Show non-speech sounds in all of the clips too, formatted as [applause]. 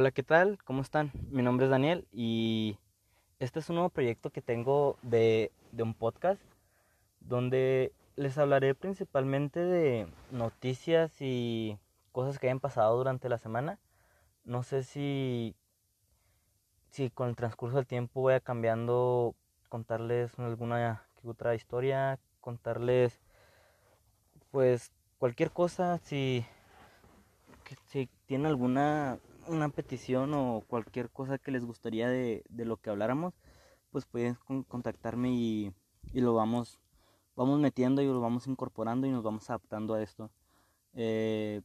Hola, ¿qué tal? ¿Cómo están? Mi nombre es Daniel y este es un nuevo proyecto que tengo de, un podcast donde les hablaré principalmente de noticias y cosas que hayan pasado durante la semana. No sé si, si con el transcurso del tiempo voy a cambiando, contarles alguna otra historia, contarles pues cualquier cosa, si, si tienen alguna una petición o cualquier cosa que les gustaría de, de lo que habláramos, pues pueden contactarme y, y, lo vamos, vamos metiendo y lo vamos incorporando y nos vamos adaptando a esto. Eh,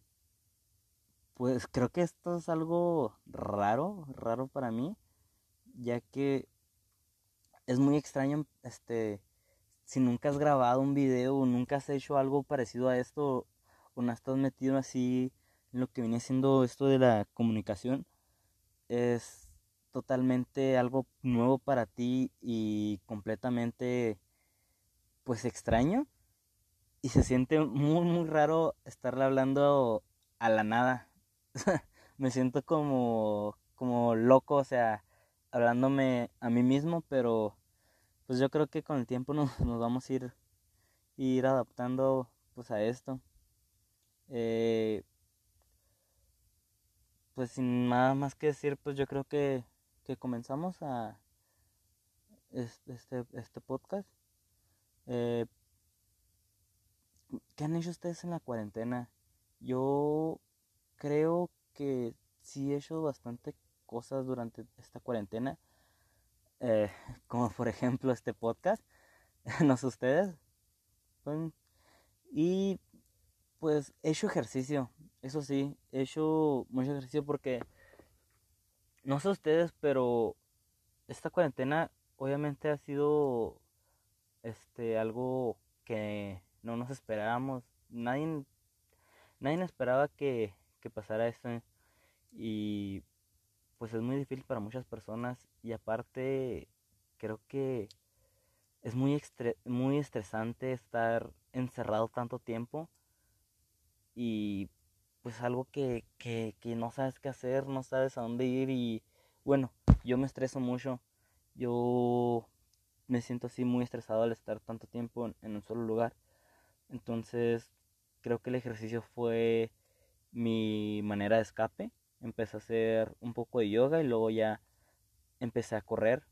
pues creo que esto es algo raro, raro para mí, ya que es muy extraño, este, si nunca has grabado un video o nunca has hecho algo parecido a esto o no estás metido así lo que viene siendo esto de la comunicación es totalmente algo nuevo para ti y completamente pues extraño. Y se siente muy muy raro estarle hablando a la nada. [laughs] Me siento como como loco o sea hablándome a mí mismo pero pues yo creo que con el tiempo nos, nos vamos a ir ir adaptando pues a esto. Eh, pues sin nada más que decir, pues yo creo que, que comenzamos a este, este podcast. Eh, ¿Qué han hecho ustedes en la cuarentena? Yo creo que sí he hecho bastante cosas durante esta cuarentena. Eh, [laughs] como por ejemplo este podcast. [laughs] no sé ustedes. Y pues he hecho ejercicio. Eso sí, he hecho mucho ejercicio porque, no sé ustedes, pero esta cuarentena obviamente ha sido este algo que no nos esperábamos. Nadie, nadie esperaba que, que pasara esto. Y pues es muy difícil para muchas personas. Y aparte, creo que es muy, muy estresante estar encerrado tanto tiempo. Y pues algo que, que, que no sabes qué hacer, no sabes a dónde ir y bueno, yo me estreso mucho, yo me siento así muy estresado al estar tanto tiempo en, un solo lugar, entonces creo que el ejercicio fue mi manera de escape, empecé a hacer un poco de yoga y luego ya empecé a correr,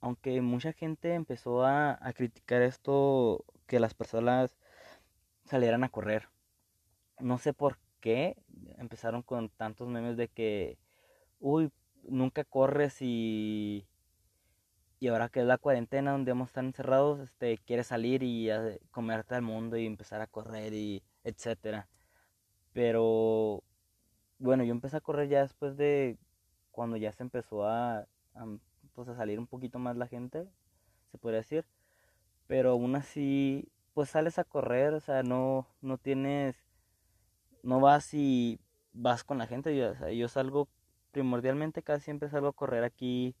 aunque mucha gente empezó a, a criticar esto, que las personas salieran a correr no sé por qué empezaron con tantos memes de que, uy, nunca corres y, y ahora que es la cuarentena donde vamos a estar encerrados, este, quieres salir y comerte al mundo y empezar a correr y etcétera. Pero bueno, yo empecé a correr ya después de cuando ya se empezó a, a, pues a salir un poquito más la gente, se podría decir. Pero aún así, pues sales a correr, o sea, no, no tienes no vas y vas con la gente. Yo, salgo primordialmente, casi siempre salgo a correr aquí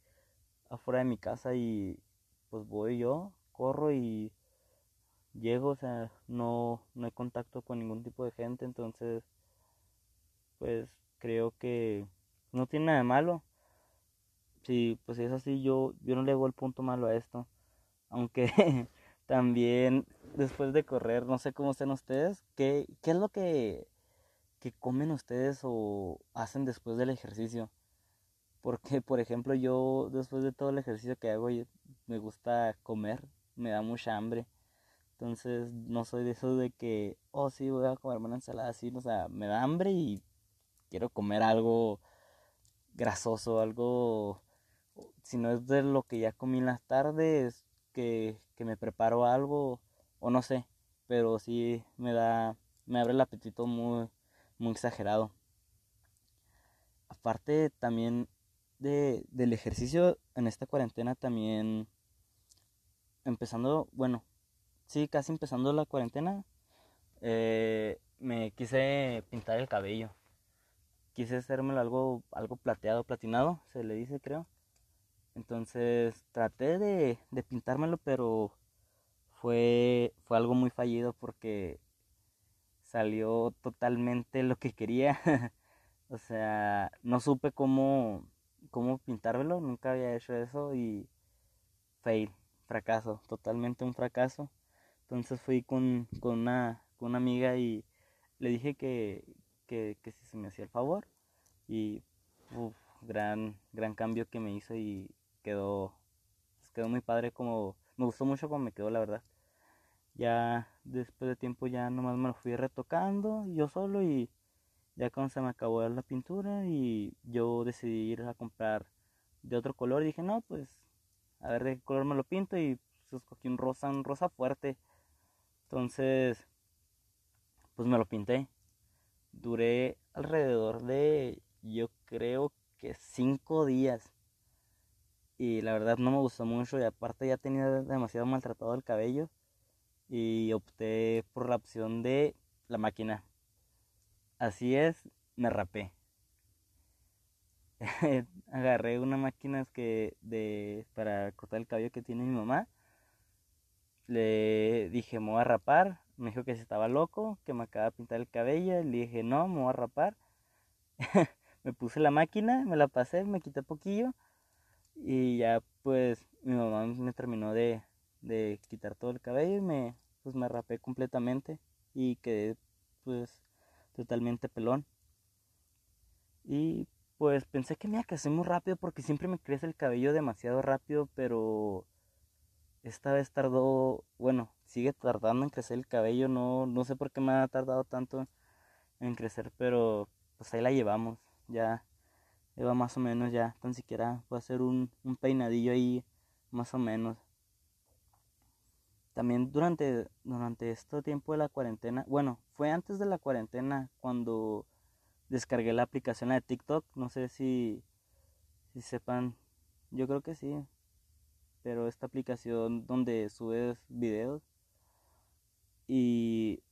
afuera de mi casa y pues voy yo, corro y llego, o sea, no, no hay contacto con ningún tipo de gente, entonces pues creo que no tiene nada de malo. Sí, pues es así, yo, yo no le hago el punto malo a esto. Aunque [laughs] también después de correr, no sé cómo estén ustedes, ¿qué, qué es lo que que comen ustedes o hacen después del ejercicio. Porque, por ejemplo, yo después de todo el ejercicio que hago, me gusta comer, me da mucha hambre. Entonces, no soy de eso de que, oh, sí, voy a comerme una ensalada así. O sea, me da hambre y quiero comer algo grasoso, algo. Si no es de lo que ya comí en las tardes, que, que me preparo algo, o no sé. Pero sí me da, me abre el apetito muy, muy exagerado. Aparte también de, del ejercicio en esta cuarentena también empezando, bueno, sí, casi empezando la cuarentena, eh, me quise pintar el cabello. Quise hacérmelo algo, algo plateado, platinado, se le dice creo. Entonces traté de, de pintármelo, pero fue, fue algo muy fallido porque salió totalmente lo que quería. [laughs] O sea, no supe cómo, cómo pintármelo, nunca había hecho eso y fail, fracaso, totalmente un fracaso. Entonces fui con, con, una, con una amiga y le dije que, que, que si se me hacía el favor y uf, gran, gran cambio que me hizo y quedó, pues, quedó muy padre como, me gustó mucho como me quedó la verdad. Ya después de tiempo ya nomás me lo fui retocando yo solo y ya cuando se me acabó la pintura y yo decidí ir a comprar de otro color dije no pues a ver de qué color me lo pinto y pues escogí un rosa, un rosa fuerte. Entonces pues me lo pinté. Duré alrededor de yo creo que cinco días. Y la verdad no me gustó mucho y aparte ya tenía demasiado maltratado el cabello. Y opté por la opción de la máquina. Así es, me rapé. [laughs] Agarré una máquina que de para cortar el cabello que tiene mi mamá. Le dije, me voy a rapar. Me dijo que si estaba loco, que me acaba de pintar el cabello. Le dije, no, me voy a rapar. [laughs] me puse la máquina, me la pasé, me quité poquillo y ya pues mi mamá me terminó de, de quitar todo el cabello y me pues me rapé completamente y quedé pues totalmente pelón. Y pues pensé que me iba a crecer muy rápido porque siempre me crece el cabello demasiado rápido, pero esta vez tardó, bueno, sigue tardando en crecer el cabello, no, no sé por qué me ha tardado tanto en crecer, pero pues ahí la llevamos ya va más o menos ya, tan siquiera puedo hacer un, un peinadillo ahí más o menos. También durante, durante este tiempo de la cuarentena, bueno, fue antes de la cuarentena cuando descargué la aplicación de TikTok, no sé si, si sepan, yo creo que sí, pero esta aplicación donde subes videos y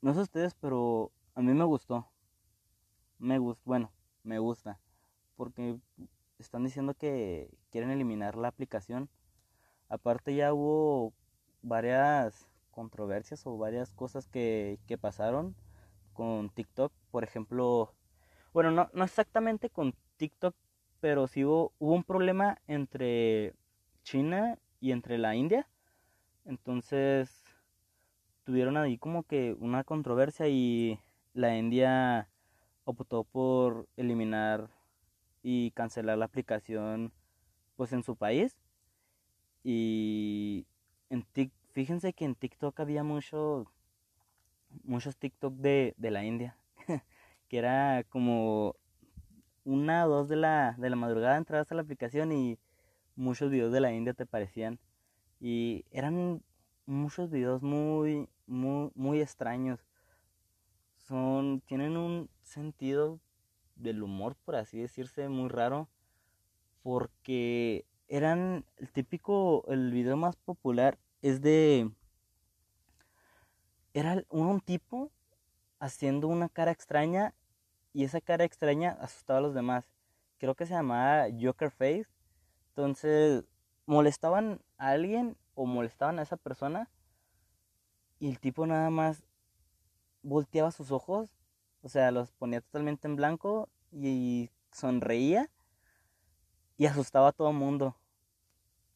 no sé ustedes, pero a mí me gustó, me gustó, bueno, me gusta. Porque están diciendo que quieren eliminar la aplicación. Aparte ya hubo varias controversias o varias cosas que, pasaron con TikTok. Por ejemplo, bueno, no, no exactamente con TikTok, pero sí hubo, hubo un problema entre China y entre la India. Entonces tuvieron ahí como que una controversia y la India optó por eliminar y cancelar la aplicación pues en su país y en fíjense que en TikTok había muchos muchos TikTok de, de la India [laughs] que era como una o dos de la, de la madrugada entrabas a la aplicación y muchos videos de la India te parecían. Y eran muchos videos muy muy muy extraños. Son tienen un sentido del humor, por así decirse, muy raro, porque eran el típico, el video más popular es de, era un, tipo haciendo una cara extraña y esa cara extraña asustaba a los demás. Creo que se llamaba Joker Face. Entonces, molestaban a alguien o molestaban a esa persona y el tipo nada más volteaba sus ojos, o sea, los ponía totalmente en blanco y sonreía y asustaba a todo el mundo.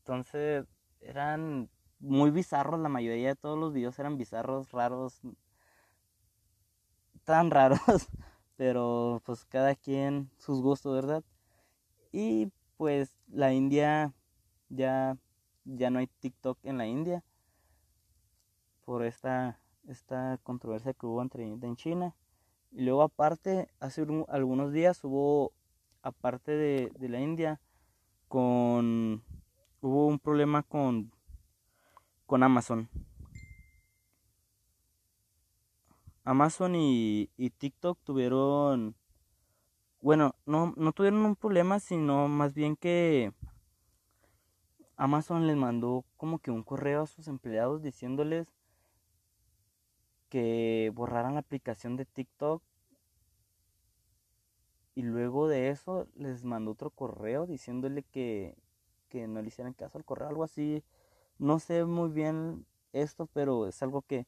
Entonces, eran muy bizarros, la mayoría de todos los videos eran bizarros, raros, tan [laughs] raros, pero pues cada quien sus gustos, ¿verdad? Y pues la India ya ya no hay TikTok en la India por esta esta controversia que hubo entre India y China. Y luego aparte, hace algunos días hubo, aparte de, la India, con hubo un problema con, con Amazon. Amazon y, y TikTok tuvieron, bueno, no, no tuvieron un problema, sino más bien que Amazon les mandó como que un correo a sus empleados diciéndoles que borraran la aplicación de TikTok y luego de eso les mandó otro correo diciéndole que, que no le hicieran caso al correo, algo así. No sé muy bien esto, pero es algo que,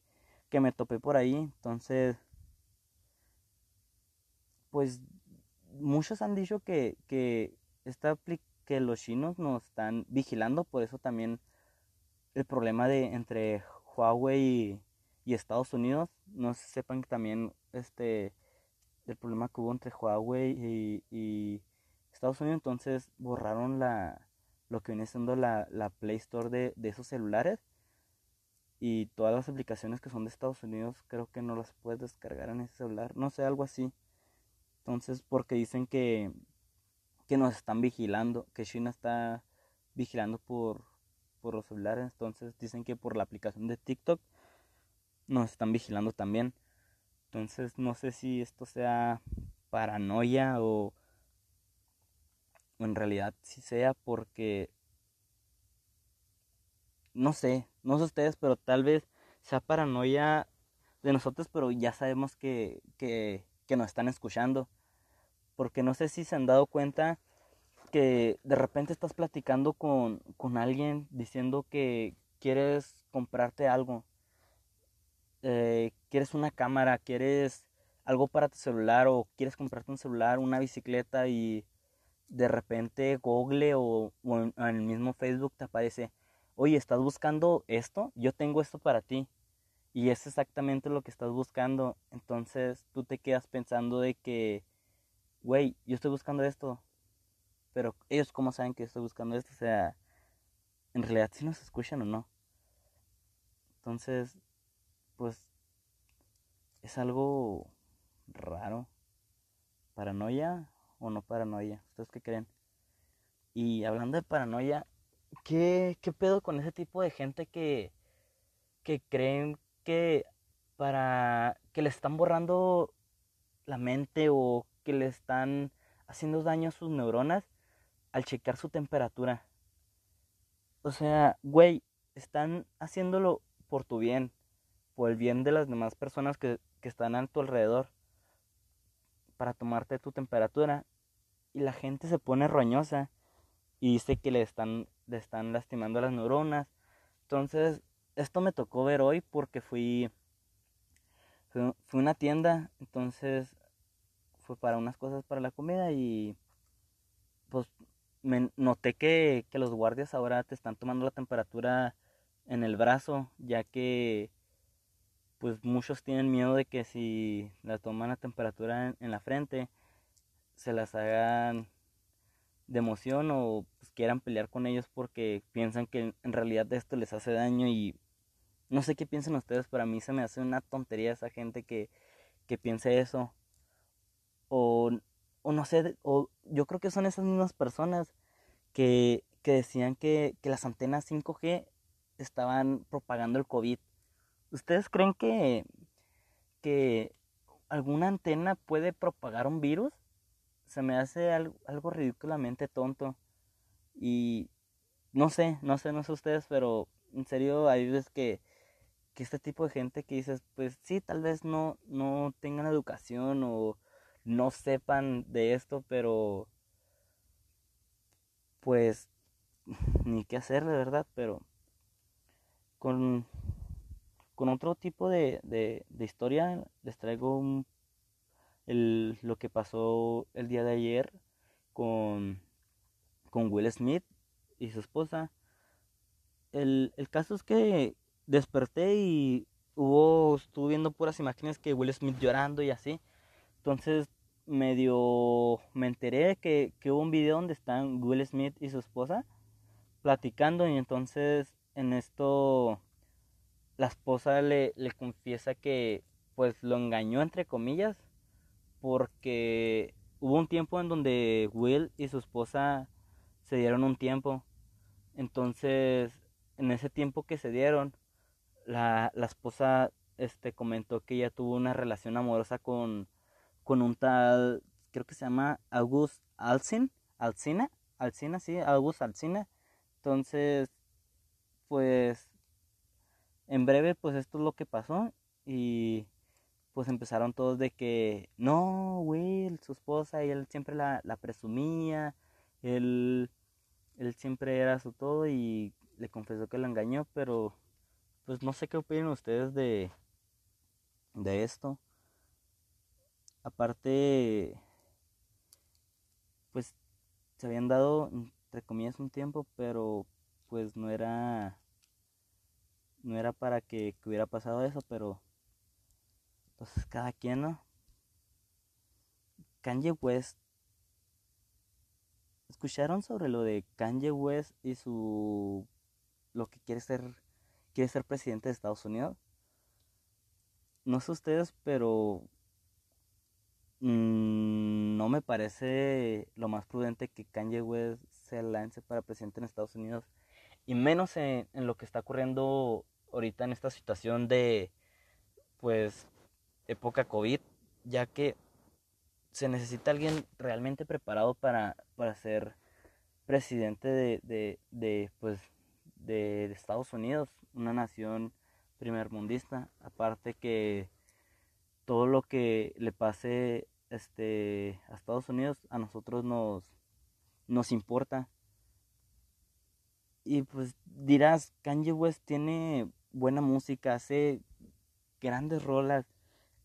que me topé por ahí. Entonces, pues muchos han dicho que, que, esta, que los chinos nos están vigilando, por eso también el problema de entre Huawei y, Estados Unidos, no se sepan que también este el problema que hubo entre Huawei y, Estados Unidos, entonces borraron la lo que viene siendo la, la Play Store de, de esos celulares y todas las aplicaciones que son de Estados Unidos creo que no las puedes descargar en ese celular, no sé, algo así. Entonces, porque dicen que, que nos están vigilando, que China está vigilando por, por los celulares, entonces dicen que por la aplicación de TikTok nos están vigilando también. Entonces, no sé si esto sea paranoia o, en realidad si sea porque no sé, no sé ustedes, pero tal vez sea paranoia de nosotros, pero ya sabemos que, que, que nos están escuchando. Porque no sé si se han dado cuenta que de repente estás platicando con, con alguien diciendo que quieres comprarte algo. Eh, quieres una cámara, quieres algo para tu celular o quieres comprarte un celular, una bicicleta y de repente Google o, o en el mismo Facebook te aparece oye, ¿estás buscando esto? Yo tengo esto para ti. Y es exactamente lo que estás buscando. Entonces tú te quedas pensando de que, güey, yo estoy buscando esto. Pero ellos cómo saben que estoy buscando esto. O sea, en realidad si nos escuchan o no. Entonces, pues, es algo raro. ¿Paranoia o no paranoia? ¿Ustedes qué creen? Y hablando de paranoia, ¿Qué, ¿Qué pedo con ese tipo de gente que, que creen que para que le están borrando la mente o que le están haciendo daño a sus neuronas al checar su temperatura? O sea, güey, están haciéndolo por tu bien, por el bien de las demás personas que, que están a tu alrededor, para tomarte tu temperatura. Y la gente se pone roñosa y dice que le están le están lastimando las neuronas. Entonces, esto me tocó ver hoy porque fui, fui, una tienda, entonces fue para unas cosas para la comida y pues me noté que, que los guardias ahora te están tomando la temperatura en el brazo, ya que pues muchos tienen miedo de que si la toman la temperatura en la frente, se las hagan de emoción o pues, quieran pelear con ellos porque piensan que en realidad esto les hace daño y no sé qué piensan ustedes, pero a mí se me hace una tontería esa gente que, que piense eso. O, o no sé, o yo creo que son esas mismas personas que, que decían que, que las antenas 5G estaban propagando el COVID. ¿Ustedes creen que, que alguna antena puede propagar un virus? se me hace algo, ridículamente tonto. Y no sé, no sé, no sé ustedes, pero en serio hay veces que, que este tipo de gente que dices, pues sí, tal vez no, no tengan educación o no sepan de esto, pero pues [laughs] ni qué hacer de verdad, pero con, con otro tipo de, de, historia les traigo lo que pasó el día de ayer con, con Will Smith y su esposa. El, el caso es que desperté y hubo, estuve viendo puras imágenes que Will Smith llorando y así. Entonces medio me enteré que, que hubo un video donde están Will Smith y su esposa platicando y entonces en esto la esposa le, le confiesa que pues lo engañó entre comillas porque hubo un tiempo en donde Will y su esposa se dieron un tiempo. Entonces, en ese tiempo que se dieron, la, la esposa este, comentó que ella tuvo una relación amorosa con, con un tal, creo que se llama August Alcin, Alcina, Alcina, sí, August Alcina. Entonces, pues, en breve, pues esto es lo que pasó y pues empezaron todos de que, no, Will, su esposa, y él siempre la, la presumía, él, él siempre era su todo y le confesó que la engañó, pero pues no sé qué opinan ustedes de, de esto. Aparte, pues se habían dado, entre comillas, un tiempo, pero pues no era, no era para que, hubiera pasado eso, pero entonces cada quien, ¿no? Kanye West. ¿Escucharon sobre lo de Kanye West y su lo que quiere ser quiere ser presidente de Estados Unidos? No sé ustedes, pero mm, no me parece lo más prudente que Kanye West se lance para presidente en Estados Unidos y menos en, en lo que está ocurriendo ahorita en esta situación de pues época COVID, ya que se necesita alguien realmente preparado para, para ser presidente de, de, de pues, de, Estados Unidos, una nación primermundista. Aparte que todo lo que le pase este, a Estados Unidos a nosotros nos, nos importa. Y pues dirás, Kanye West tiene buena música, hace grandes rolas,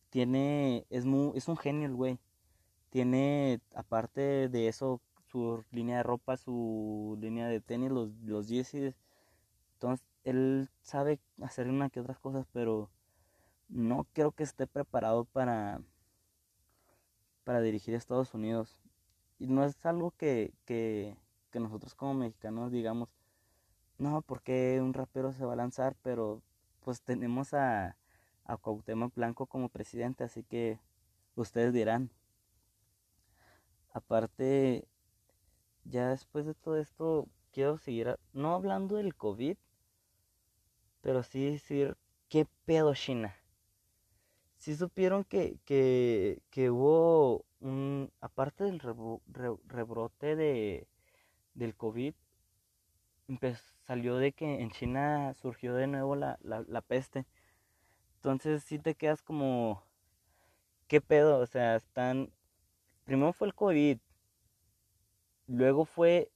tiene, es, muy, es un genio el güey tiene, aparte de eso, su línea de ropa, su línea de tenis, los, los. Entonces, él sabe hacer una que otras cosas, pero no creo que esté preparado para, para dirigir Estados Unidos. Y no es algo que, que, que nosotros como mexicanos digamos, no, porque un rapero se va a lanzar, pero pues tenemos a, a Cuauhtémoc Blanco como presidente, así que ustedes dirán. Aparte, ya después de todo esto, quiero seguir, no hablando del COVID, pero sí decir, ¿qué pedo China? Si supieron que, que, que, hubo un, aparte del rebrote de, del COVID, salió de que en China surgió de nuevo la, la, la peste. Entonces sí te quedas como, ¿qué pedo? O sea, están primero fue el COVID, luego fue,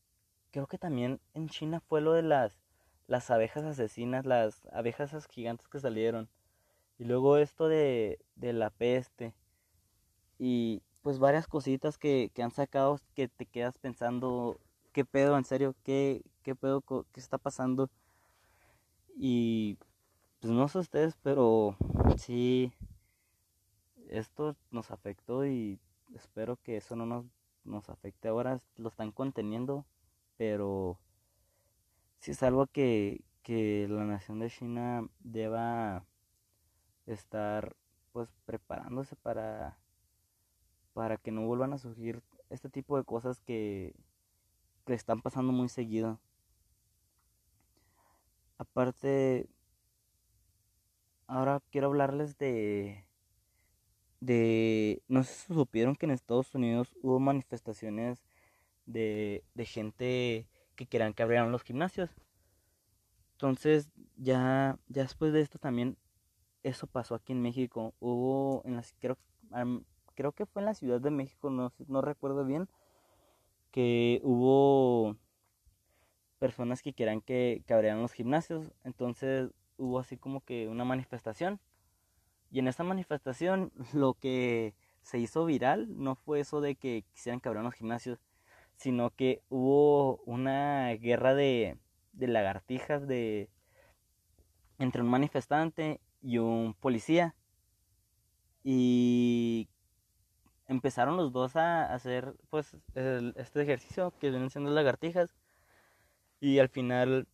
creo que también en China fue lo de las, las abejas asesinas, las abejas esas gigantes que salieron, y luego esto de, de la peste, y pues varias cositas que, que han sacado que te quedas pensando, ¿qué pedo, en serio? ¿Qué, qué pedo, qué está pasando? Y pues no sé ustedes, pero sí, esto nos afectó y espero que eso no nos, nos afecte ahora. Lo están conteniendo, pero si es algo que, que la nación de China deba estar pues preparándose para para que no vuelvan a surgir este tipo de cosas que, que están pasando muy seguido. Aparte, ahora quiero hablarles de de, no sé si supieron que en Estados Unidos hubo manifestaciones de, de gente que querían que abrieran los gimnasios. Entonces, ya, ya después de esto también, eso pasó aquí en México. Hubo, en las, creo, creo que fue en la Ciudad de México, no, no recuerdo bien, que hubo personas que querían que, que abrieran los gimnasios. Entonces, hubo así como que una manifestación y en esta manifestación [laughs] lo que se hizo viral no fue eso de que quisieran que abrieran los gimnasios, sino que hubo una guerra de, de lagartijas de entre un manifestante y un policía. Y empezaron los dos a hacer pues este ejercicio que vienen siendo lagartijas. Y al final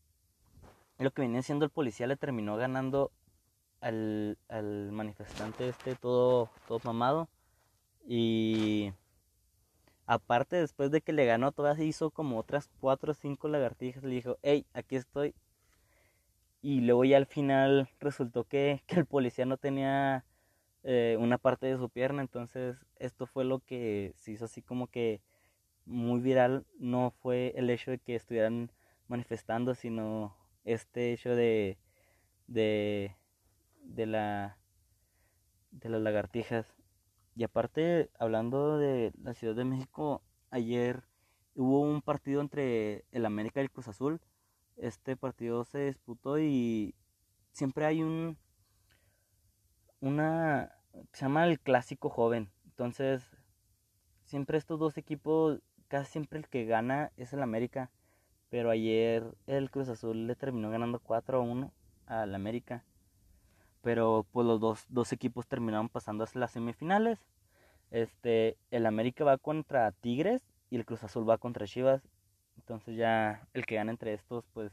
lo que venía siendo el policía le terminó ganando al, al manifestante este todo, todo mamado. Y aparte después de que le ganó, todavía hizo como otras cuatro o cinco lagartijas. Le dijo, hey, aquí estoy. Y luego ya al final resultó que, que el policía no tenía eh, una parte de su pierna. Entonces esto fue lo que se hizo así como que muy viral. No fue el hecho de que estuvieran manifestando, sino este hecho de, de de la de las lagartijas. Y aparte, hablando de la Ciudad de México, ayer hubo un partido entre el América y el Cruz Azul. Este partido se disputó y siempre hay un una se llama el clásico joven. Entonces, siempre estos dos equipos casi siempre el que gana es el América. Pero ayer el Cruz Azul le terminó ganando 4 a 1 al América. Pero pues los dos, dos equipos terminaron pasando hasta las semifinales. Este, el América va contra Tigres y el Cruz Azul va contra Chivas. Entonces ya el que gane entre estos pues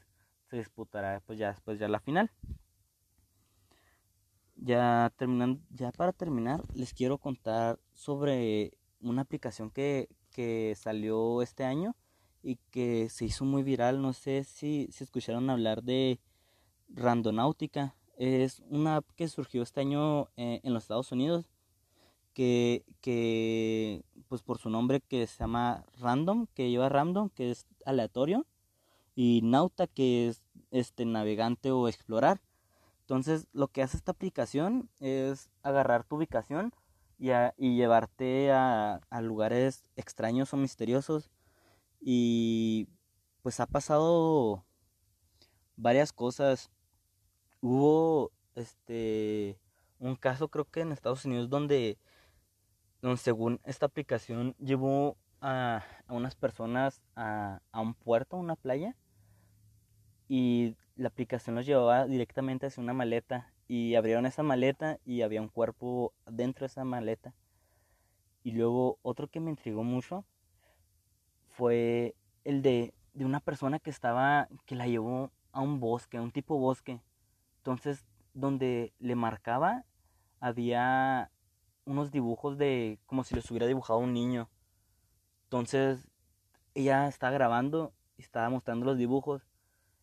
se disputará pues ya después ya la final. Ya terminando, ya para terminar les quiero contar sobre una aplicación que, que salió este año y que se hizo muy viral. No sé si, si escucharon hablar de Randonáutica. Es una app que surgió este año eh, en los Estados Unidos que, que, pues por su nombre que se llama Random, que lleva Random, que es aleatorio, y Nauta, que es este navegante o explorar. Entonces, lo que hace esta aplicación es agarrar tu ubicación y, llevarte a, lugares extraños o misteriosos. Y pues ha pasado varias cosas. Hubo este un caso creo que en Estados Unidos donde, según esta aplicación llevó a, a unas personas a, a un puerto, a una playa, y la aplicación los llevaba directamente hacia una maleta y abrieron esa maleta y había un cuerpo dentro de esa maleta. Y luego otro que me intrigó mucho fue el de, de una persona que estaba, que la llevó a un bosque, a un tipo bosque. Entonces, donde le marcaba, había unos dibujos de como si les hubiera dibujado un niño. Entonces, ella estaba grabando y estaba mostrando los dibujos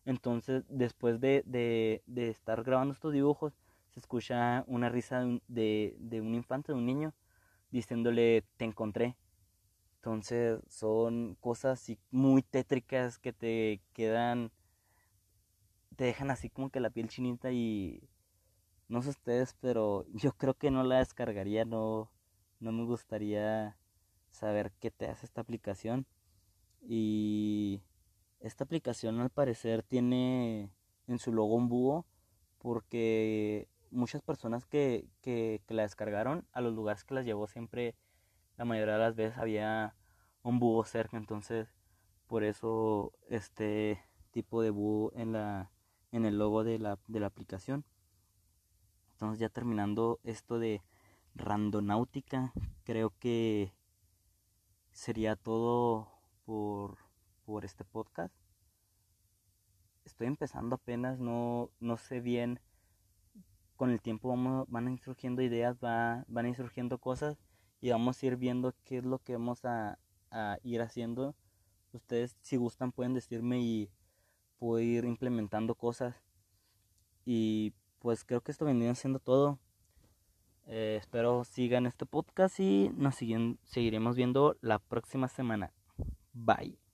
entonces, después de, de, estar grabando estos dibujos, se escucha una risa de, de, un infante, de un niño, diciéndole, te encontré. Entonces, son cosas muy tétricas que te quedan, te dejan así como que la piel chinita y no sé ustedes, pero [laughs] yo creo que no la descargaría, no, no me gustaría saber qué te hace esta aplicación. Y esta aplicación al parecer tiene en su logo un búho porque muchas personas que, que, la descargaron a los lugares que las llevó siempre, la mayoría de las veces había un búho cerca, entonces por eso este tipo de búho en, la, en el logo de la, de la aplicación. Entonces ya terminando esto de randonáutica, creo que sería todo por por este podcast. Estoy empezando apenas, no, no sé bien. Con el tiempo vamos, van surgiendo ideas, va, van surgiendo cosas y vamos a ir viendo qué es lo que vamos a, a ir haciendo. Ustedes si gustan pueden decirme y puedo ir implementando cosas. Y pues creo que esto vendría siendo todo. Eh, espero sigan este podcast y nos siguen, seguiremos viendo la próxima semana. Bye.